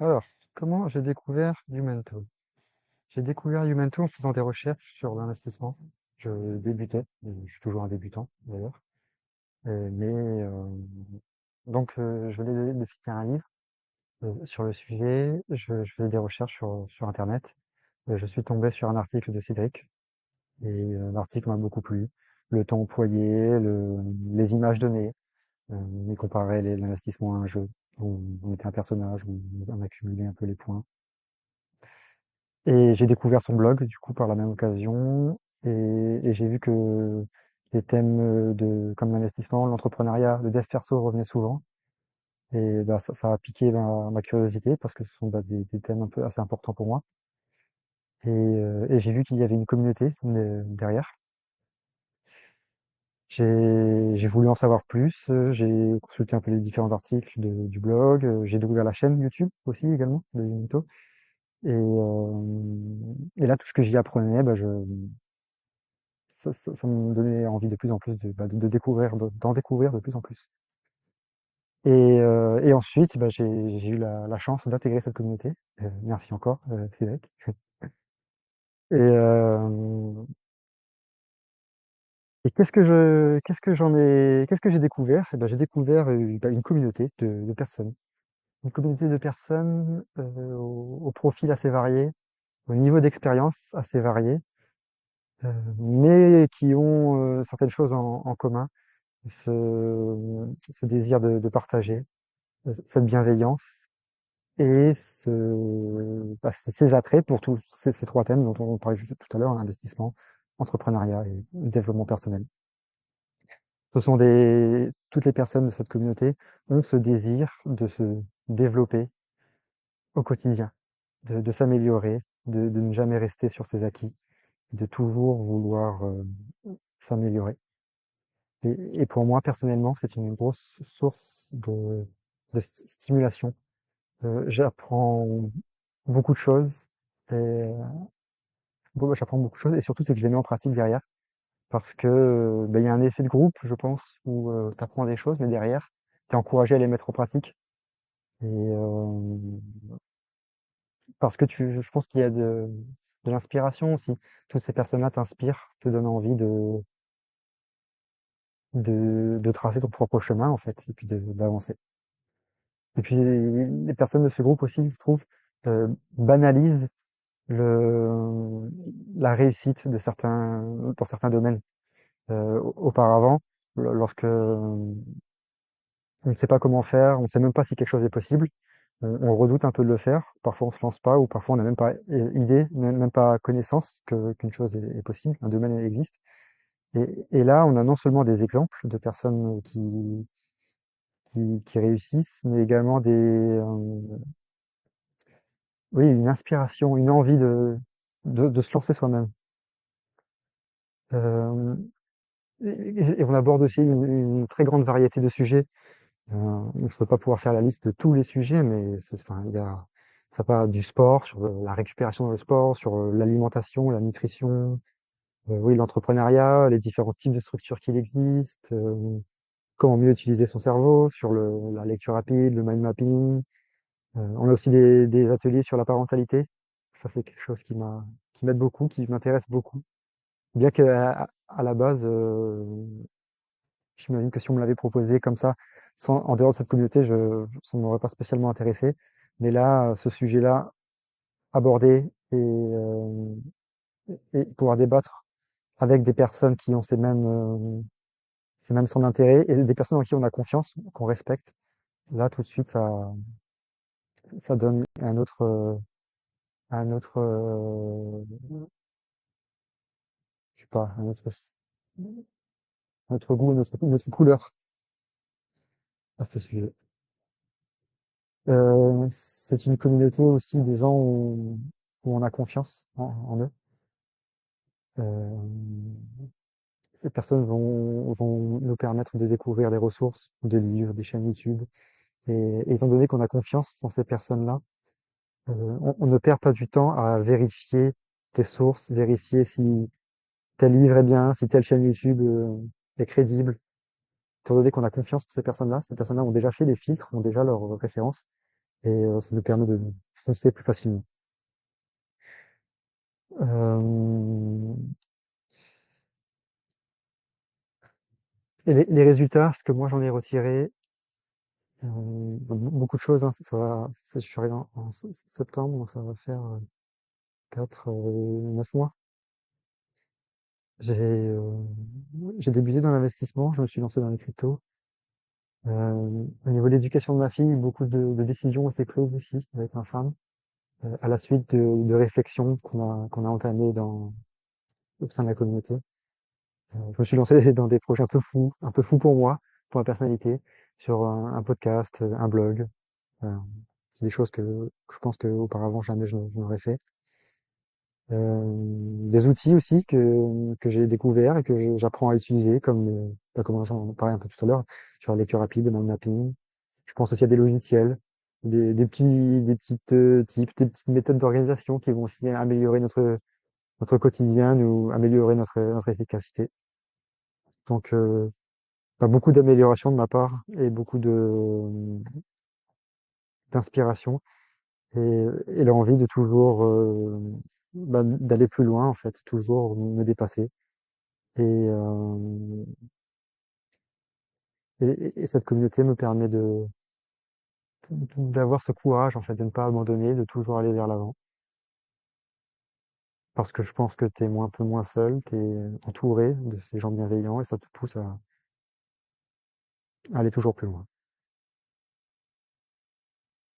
Alors, comment j'ai découvert Youmento? J'ai découvert Youmento en faisant des recherches sur l'investissement. Je débutais, je suis toujours un débutant d'ailleurs. Euh, mais euh, donc euh, je venais de, de finir un livre sur le sujet. Je, faisais des recherches sur, Internet. Je suis tombé sur un article de Cédric et l'article m'a beaucoup plu. Le temps employé, le, les images données, euh, il comparait les- l'investissement à un jeu où on était un personnage, où on accumulait un peu les points. Et j'ai découvert son blog, du coup, par la même occasion. Et, j'ai vu que les thèmes euh, de, comme l'investissement, l'entrepreneuriat, le dev perso revenaient souvent. Et bah, ça, a piqué ma, curiosité parce que ce sont bah, des, thèmes un peu assez importants pour moi. Et, euh, j'ai vu qu'il y avait une communauté euh, derrière. J'ai, voulu en savoir plus. euh, J'ai consulté un peu les différents articles du blog. euh, J'ai découvert la chaîne YouTube aussi également de Unito. Et, euh, et là, tout ce que j'y apprenais, bah, je, ça, ça, me donnait envie de plus en plus de, bah, de, découvrir, de- d'en découvrir de plus en plus. Et, euh, et ensuite, bah, j'ai, eu la, chance d'intégrer cette communauté. Euh, merci encore, Cédric. Et, et qu'est-ce que je, qu'est-ce que j'en ai, qu'est-ce que j'ai découvert? Eh ben, j'ai découvert euh, bah, une communauté de, personnes, une communauté de personnes euh, au, profil assez varié, au niveau d'expérience assez varié, euh, mais qui ont certaines choses en, commun. ce, désir de, partager, cette bienveillance et bah, ces attraits pour tous ces, trois thèmes dont on parlait tout à l'heure, investissement, entrepreneuriat et développement personnel. Ce sont des, toutes les personnes de cette communauté ont ce désir de se développer au quotidien, de, de s'améliorer, de, de ne jamais rester sur ses acquis, de toujours vouloir euh, s'améliorer. Et, et pour moi, personnellement, c'est une grosse source de, de st- stimulation. Euh, j'apprends beaucoup de choses et bon, bah, j'apprends beaucoup de choses et surtout c'est que je les mets en pratique derrière parce que euh, bah, il y a un effet de groupe, je pense, où tu apprends des choses, mais derrière, tu es encouragé à les mettre en pratique. Et euh, parce que tu, je pense qu'il y a de, de l'inspiration aussi. Toutes ces personnes-là t'inspirent, te donnent envie de, de, de tracer ton propre chemin en fait, et puis d'avancer. Et puis les personnes de ce groupe aussi, je trouve, euh, banalisent le, la réussite de certains, dans certains domaines. Euh, auparavant, lo- lorsque on ne sait pas comment faire, on ne sait même pas si quelque chose est possible, on, redoute un peu de le faire. Parfois, on se lance pas, ou parfois, on n'a même pas euh, idée, même, pas connaissance qu'une chose est, est possible, un domaine existe. Et, et là, on a non seulement des exemples de personnes qui, qui, qui réussissent, mais également des, euh, oui, une inspiration, une envie de, de, de se lancer soi-même. Euh, et, et on aborde aussi une, une très grande variété de sujets. Euh, je ne peux pas pouvoir faire la liste de tous les sujets, mais c'est- enfin, il y a, ça part du sport, sur euh, la récupération dans le sport, sur euh, l'alimentation, la nutrition, euh, oui, l'entrepreneuriat, les différents types de structures qu'il existe, comment mieux utiliser son cerveau, sur le, la lecture rapide, le mind mapping. Euh, on a aussi des, ateliers sur la parentalité. Ça, c'est quelque chose qui m'a, qui m'aide beaucoup, qui m'intéresse beaucoup. Bien que à, la base, euh, j'imagine que si on me l'avait proposé comme ça, sans, en dehors de cette communauté, je, ne m'aurait pas spécialement intéressé. Mais là, ce sujet-là, abordé et, euh, et pouvoir débattre avec des personnes qui ont ces mêmes, euh, ces mêmes centres d'intérêt et des personnes en qui on a confiance, qu'on respecte, là, tout de suite, ça, ça donne un autre, euh, un autre, euh, je sais pas, un autre, un autre goût, une autre, une autre couleur à ce sujet. Euh, c'est une communauté aussi des gens où, où on a confiance en, en eux. Euh, ces personnes vont, vont nous permettre de découvrir des ressources, des livres, des chaînes YouTube. Et, étant donné qu'on a confiance en ces personnes-là, euh, on, ne perd pas du temps à vérifier les sources, vérifier si tel livre est bien, si telle chaîne YouTube euh, est crédible. Étant donné qu'on a confiance en ces personnes-là, ces personnes-là ont déjà fait les filtres, ont déjà leurs références. et euh, ça nous permet de foncer plus facilement. Et les résultats, ce que moi j'en ai retiré, euh, beaucoup de choses. Hein, ça va, je suis arrivé en, septembre, donc ça va faire euh, 4, 9 mois. J'ai euh, débuté dans l'investissement, je me suis lancé dans les cryptos. Euh, au niveau de l'éducation de ma fille, beaucoup de, décisions ont été prises aussi avec ma femme, euh, à la suite de, de réflexions qu'on a qu'on a entamées dans au sein de la communauté. Euh, je me suis lancé dans des projets un peu fous, un peu fous pour moi, pour ma personnalité, sur un, podcast, un blog. Euh, c'est des choses que, que je pense qu'auparavant jamais je, n'aurais fait. Euh, des outils aussi que, que j'ai découverts et que j'apprends à utiliser, comme, euh, bah, comme j'en parlais un peu tout à l'heure, sur la lecture rapide, le mind mapping. Je pense aussi à des logiciels, des, des petits, des petites euh, types, des petites méthodes d'organisation qui vont aussi améliorer notre, notre quotidien, nous améliorer notre, notre efficacité. Donc, euh, beaucoup d'améliorations de ma part et beaucoup de d'inspiration et, et l'envie de toujours euh, bah, d'aller plus loin en fait, toujours me dépasser. Et, euh, et, et cette communauté me permet de d'avoir ce courage en fait, de ne pas abandonner, de toujours aller vers l'avant. Parce que je pense que tu es un peu moins seul, tu es entouré de ces gens bienveillants et ça te pousse à aller toujours plus loin.